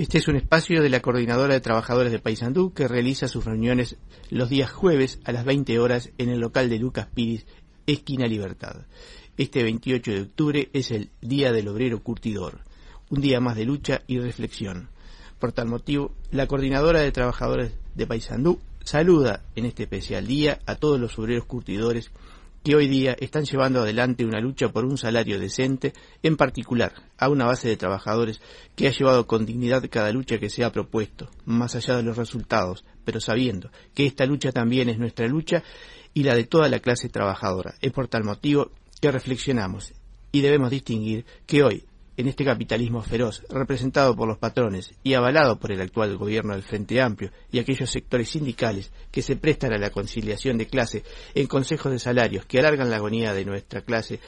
Este es un espacio de la Coordinadora de Trabajadores de Paysandú que realiza sus reuniones los días jueves a las 20 horas en el local de Lucas Piris, esquina Libertad. Este 28 de octubre es el Día del Obrero Curtidor, un día más de lucha y reflexión. Por tal motivo, la Coordinadora de Trabajadores de Paysandú saluda en este especial día a todos los obreros curtidores que hoy día están llevando adelante una lucha por un salario decente, en particular a una base de trabajadores que ha llevado con dignidad cada lucha que se ha propuesto, más allá de los resultados, pero sabiendo que esta lucha también es nuestra lucha y la de toda la clase trabajadora. Es por tal motivo que reflexionamos y debemos distinguir que hoy en este capitalismo feroz, representado por los patrones y avalado por el actual gobierno del Frente Amplio y aquellos sectores sindicales que se prestan a la conciliación de clase en consejos de salarios que alargan la agonía de nuestra clase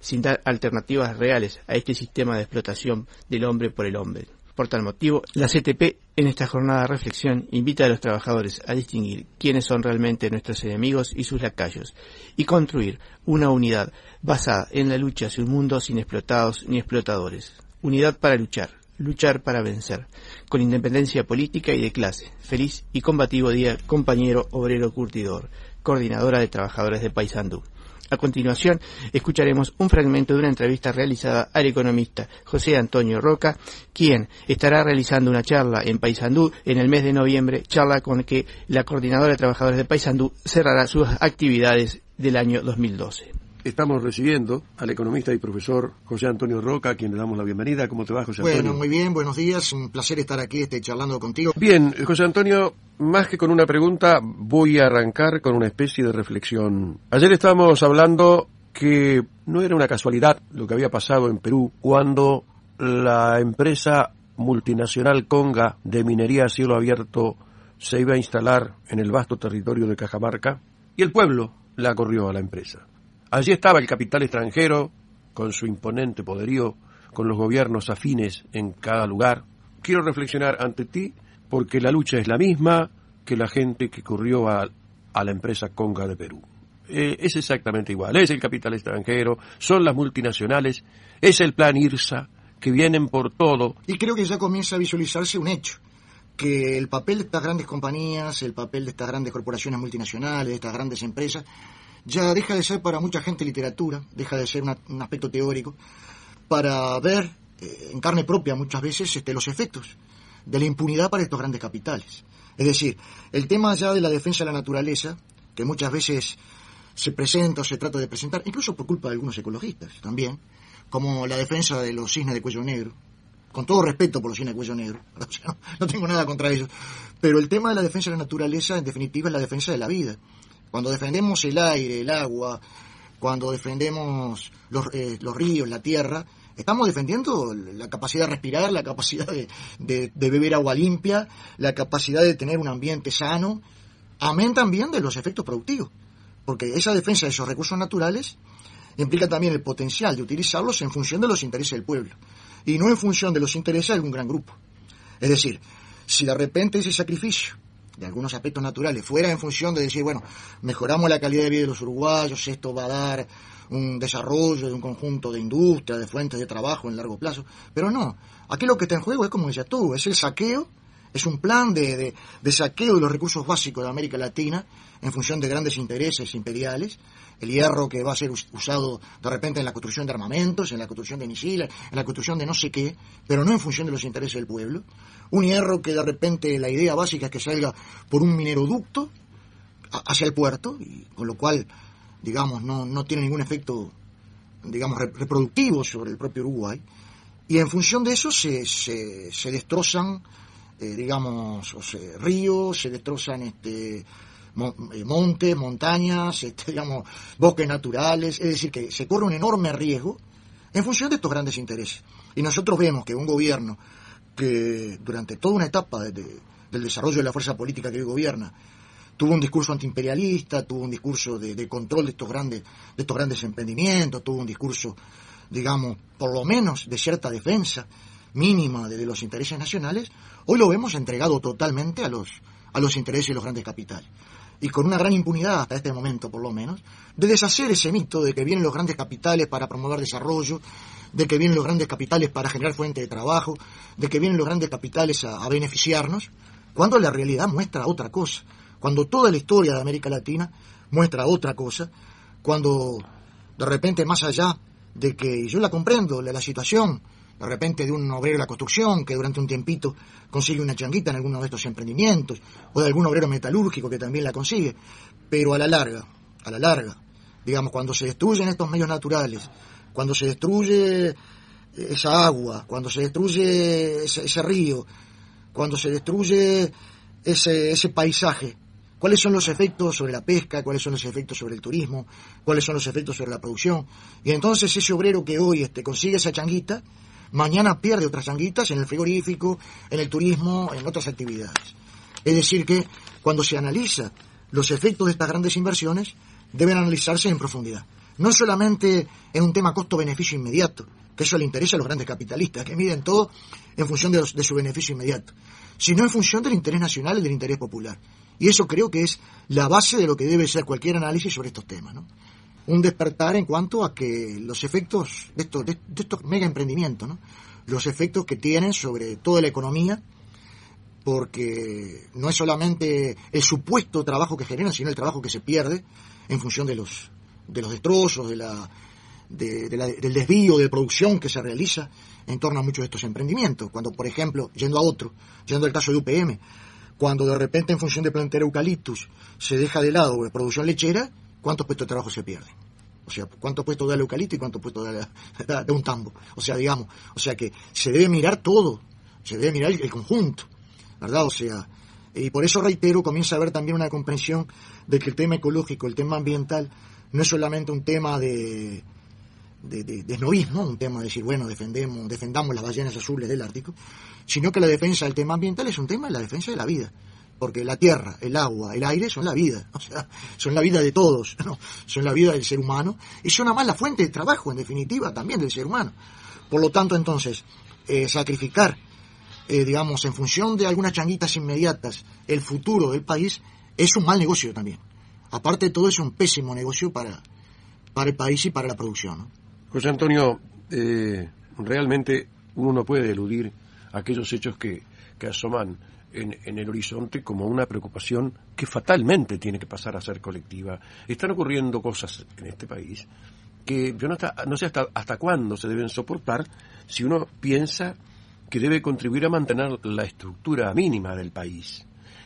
sin dar alternativas reales a este sistema de explotación del hombre por el hombre. Por tal motivo, la CTP en esta jornada de reflexión invita a los trabajadores a distinguir quiénes son realmente nuestros enemigos y sus lacayos y construir una unidad basada en la lucha hacia un mundo sin explotados ni explotadores. Unidad para luchar, luchar para vencer, con independencia política y de clase. Feliz y combativo día, compañero obrero curtidor, coordinadora de trabajadores de Paysandú. A continuación, escucharemos un fragmento de una entrevista realizada al economista José Antonio Roca, quien estará realizando una charla en Paysandú en el mes de noviembre, charla con que la Coordinadora de Trabajadores de Paysandú cerrará sus actividades del año 2012. Estamos recibiendo al economista y profesor José Antonio Roca, a quien le damos la bienvenida. ¿Cómo te va, José Antonio? Bueno, muy bien, buenos días. Un placer estar aquí este, charlando contigo. Bien, José Antonio, más que con una pregunta, voy a arrancar con una especie de reflexión. Ayer estábamos hablando que no era una casualidad lo que había pasado en Perú cuando la empresa multinacional Conga de minería a cielo abierto se iba a instalar en el vasto territorio de Cajamarca y el pueblo la corrió a la empresa. Allí estaba el capital extranjero, con su imponente poderío, con los gobiernos afines en cada lugar. Quiero reflexionar ante ti porque la lucha es la misma que la gente que corrió a, la empresa Conga de Perú. Eh, es exactamente igual, es el capital extranjero, son las multinacionales, es el plan IRSA, que vienen por todo. Y creo que ya comienza a visualizarse un hecho, que el papel de estas grandes compañías, el papel de estas grandes corporaciones multinacionales, de estas grandes empresas, ya deja de ser para mucha gente literatura, deja de ser un aspecto teórico, para ver eh, en carne propia muchas veces este, los efectos de la impunidad para estos grandes capitales. Es decir, el tema ya de la defensa de la naturaleza, que muchas veces se presenta o se trata de presentar, incluso por culpa de algunos ecologistas también, como la defensa de los cisnes de cuello negro, con todo respeto por los cisnes de cuello negro, no tengo nada contra ellos, pero el tema de la defensa de la naturaleza, en definitiva, es la defensa de la vida. Cuando defendemos el aire, el agua, cuando defendemos los, eh, los ríos, la tierra, estamos defendiendo la capacidad de respirar, la capacidad de, beber agua limpia, la capacidad de tener un ambiente sano, amén también de los efectos productivos. Porque esa defensa de esos recursos naturales implica también el potencial de utilizarlos en función de los intereses del pueblo y no en función de los intereses de algún gran grupo. Es decir, si de repente ese sacrificio de algunos aspectos naturales, fuera en función de decir, bueno, mejoramos la calidad de vida de los uruguayos, esto va a dar un desarrollo de un conjunto de industria, de fuentes de trabajo en largo plazo, pero no, aquí lo que está en juego es como decía tú, es el saqueo, es un plan de, saqueo de los recursos básicos de América Latina en función de grandes intereses imperiales, el hierro que va a ser usado de repente en la construcción de armamentos, en la construcción de misiles, en la construcción de no sé qué, pero no en función de los intereses del pueblo. Un hierro que de repente la idea básica es que salga por un mineroducto hacia el puerto, y con lo cual, digamos, no, tiene ningún efecto, digamos, reproductivo sobre el propio Uruguay. Y en función de eso se, se, destrozan, eh, digamos, ríos, se destrozan este, eh, montes, montañas, este, digamos, bosques naturales, es decir, que se corre un enorme riesgo en función de estos grandes intereses. Y nosotros vemos que un gobierno que durante toda una etapa del desarrollo de la fuerza política que hoy gobierna tuvo un discurso antiimperialista, tuvo un discurso de, control de estos grandes de estos grandes emprendimientos, tuvo un discurso, digamos, por lo menos de cierta defensa mínima de, los intereses nacionales, hoy lo vemos entregado totalmente a los a los intereses de los grandes capitales. y con una gran impunidad hasta este momento por lo menos, de deshacer ese mito de que vienen los grandes capitales para promover desarrollo, de que vienen los grandes capitales para generar fuente de trabajo, de que vienen los grandes capitales a, beneficiarnos, cuando la realidad muestra otra cosa, cuando toda la historia de América Latina muestra otra cosa, cuando de repente más allá de que yo la comprendo, la, la situación, de repente de un obrero de la construcción que durante un tiempito consigue una changuita en alguno de estos emprendimientos, o de algún obrero metalúrgico que también la consigue, pero a la larga, a la larga, digamos, cuando se destruyen estos medios naturales, cuando se destruye esa agua, cuando se destruye ese, río, cuando se destruye ese, ese paisaje, cuáles son los efectos sobre la pesca, cuáles son los efectos sobre el turismo, cuáles son los efectos sobre la producción. Y entonces ese obrero que hoy este, consigue esa changuita, mañana pierde otras changuitas en el frigorífico, en el turismo, en otras actividades. Es decir, que cuando se analiza los efectos de estas grandes inversiones, deben analizarse en profundidad. No solamente en un tema costo-beneficio inmediato, que eso le interesa a los grandes capitalistas, que miden todo en función de, de su beneficio inmediato, sino en función del interés nacional y del interés popular. Y eso creo que es la base de lo que debe ser cualquier análisis sobre estos temas. ¿no? Un despertar en cuanto a que los efectos de estos, de, estos mega emprendimientos, ¿no? los efectos que tienen sobre toda la economía, porque no es solamente el supuesto trabajo que generan, sino el trabajo que se pierde en función de los, de los destrozos, de la, de, del desvío de producción que se realiza en torno a muchos de estos emprendimientos. Cuando, por ejemplo, yendo a otro, yendo al caso de UPM, cuando de repente en función de plantar eucaliptus se deja de lado la producción lechera, ¿cuántos puestos de trabajo se pierden? O sea, ¿cuántos puestos da el eucalipto y cuántos puestos da, un tambo? O sea, digamos, o sea que se debe mirar todo, se debe mirar el, conjunto, ¿verdad? O sea, y por eso reitero, comienza a haber también una comprensión de que el tema ecológico, el tema ambiental, no es solamente un tema de, de, de, un tema de decir, bueno, defendemos, defendamos las ballenas azules del Ártico, sino que la defensa del tema ambiental es un tema de la defensa de la vida porque la tierra, el agua, el aire son la vida, o sea, son la vida de todos, ¿no? son la vida del ser humano y son además la fuente de trabajo, en definitiva, también del ser humano. Por lo tanto, entonces, eh, sacrificar, eh, digamos, en función de algunas changuitas inmediatas, el futuro del país, es un mal negocio también. Aparte de todo, es un pésimo negocio para, para el país y para la producción. José Antonio, eh, realmente uno no puede eludir aquellos hechos que, que asoman en, el horizonte como una preocupación que fatalmente tiene que pasar a ser colectiva. Están ocurriendo cosas en este país que yo no, no sé hasta, hasta cuándo se deben soportar si uno piensa que debe contribuir a mantener la estructura mínima del país.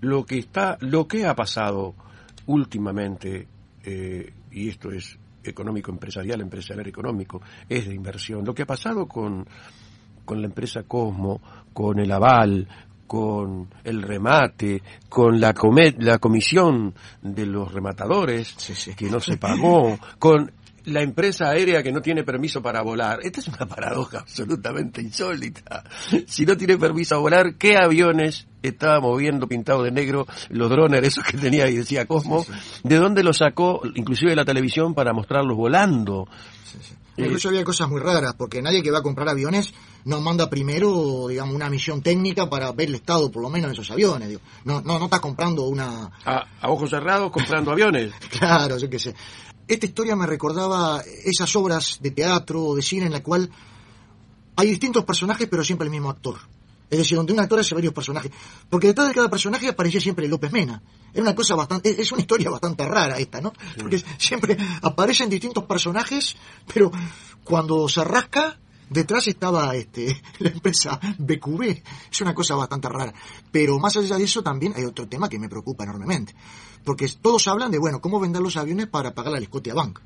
Lo que está, lo que ha pasado últimamente, eh, y esto es económico empresarial, empresarial económico, es de inversión. Lo que ha pasado con, con la empresa Cosmo, con el Aval, con el remate, con la, la comisión de los rematadores que no se pagó, con la empresa aérea que no tiene permiso para volar. Esta es una paradoja absolutamente insólita. Si no tiene permiso a volar, ¿qué aviones estaba moviendo pintado de negro los drones esos que tenía y decía Cosmo? ¿De dónde los sacó, inclusive la televisión, para mostrarlos volando? Incluso había cosas muy raras, porque nadie que va a comprar aviones nos manda primero, digamos, una misión técnica para ver el estado, por lo menos, de esos aviones. No, no, no estás comprando una... A, ojos cerrados comprando aviones. claro, yo qué sé. Esta historia me recordaba esas obras de teatro o de cine en la cual hay distintos personajes, pero siempre el mismo actor. Es decir, donde un actor hace varios personajes. Porque detrás de cada personaje aparecía siempre López Mena. Es una cosa bastante, es una historia bastante rara esta, ¿no? Porque siempre aparecen distintos personajes, pero cuando se rasca, detrás estaba este, la empresa BQB. Es una cosa bastante rara. Pero más allá de eso también hay otro tema que me preocupa enormemente. Porque todos hablan de, bueno, cómo vender los aviones para pagar la Scotia Bank.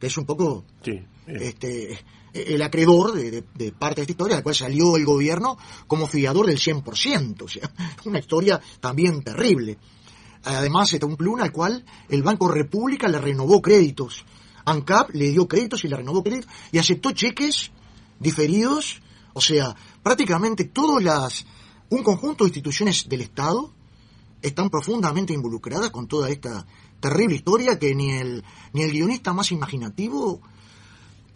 Que es un poco, sí, este, el acreedor de, parte de esta historia, la cual salió el gobierno como fiador del 100%, o sea, una historia también terrible. Además, está un pluma al cual el Banco República le renovó créditos. ANCAP le dio créditos y le renovó créditos y aceptó cheques diferidos, o sea, prácticamente todas las, un conjunto de instituciones del Estado están profundamente involucradas con toda esta terrible historia que ni el, ni el guionista más imaginativo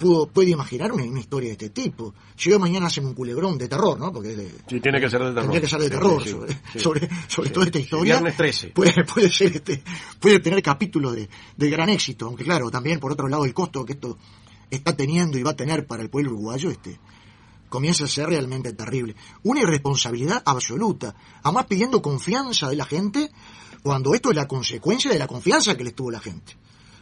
pudo, puede imaginar una, historia de este tipo. Si hoy mañana hacen un culebrón de terror, ¿no? Porque sí, tiene que ser de terror. Tendría que ser de terror sobre, sobre, toda esta historia. Viernes 13. Puede, puede, ser este, puede tener capítulos de, de gran éxito, aunque claro, también por otro lado el costo que esto está teniendo y va a tener para el pueblo uruguayo, este, comienza a ser realmente terrible. Una irresponsabilidad absoluta, además pidiendo confianza de la gente, cuando esto es la consecuencia de la confianza que les tuvo la gente.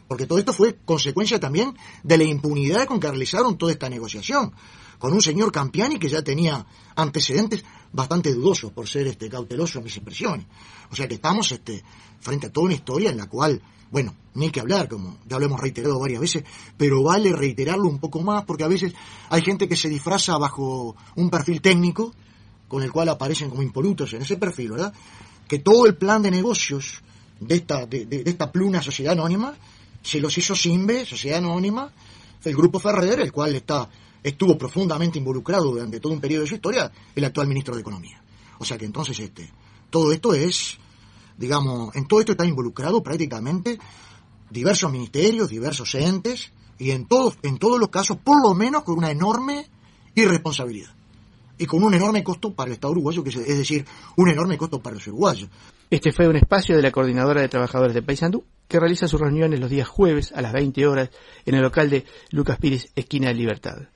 Porque todo esto fue consecuencia también de la impunidad con que realizaron toda esta negociación, con un señor Campiani que ya tenía antecedentes bastante dudosos por ser este cauteloso en mis impresiones. O sea que estamos este, frente a toda una historia en la cual bueno, ni que hablar, como ya lo hemos reiterado varias veces, pero vale reiterarlo un poco más porque a veces hay gente que se disfraza bajo un perfil técnico con el cual aparecen como impolutos en ese perfil, ¿verdad? Que todo el plan de negocios de esta, de, esta pluna sociedad anónima se los hizo Simbe, sociedad anónima, el grupo Ferrer, el cual está, estuvo profundamente involucrado durante todo un periodo de su historia, el actual ministro de Economía. O sea que entonces este, todo esto es digamos, en todo esto está involucrado prácticamente diversos ministerios, diversos entes, y en todos, en todos los casos, por lo menos con una enorme irresponsabilidad. Y con un enorme costo para el Estado uruguayo, que es, decir, un enorme costo para los uruguayos. Este fue un espacio de la Coordinadora de Trabajadores de Paysandú, que realiza sus reuniones los días jueves a las 20 horas en el local de Lucas Pires, esquina de Libertad.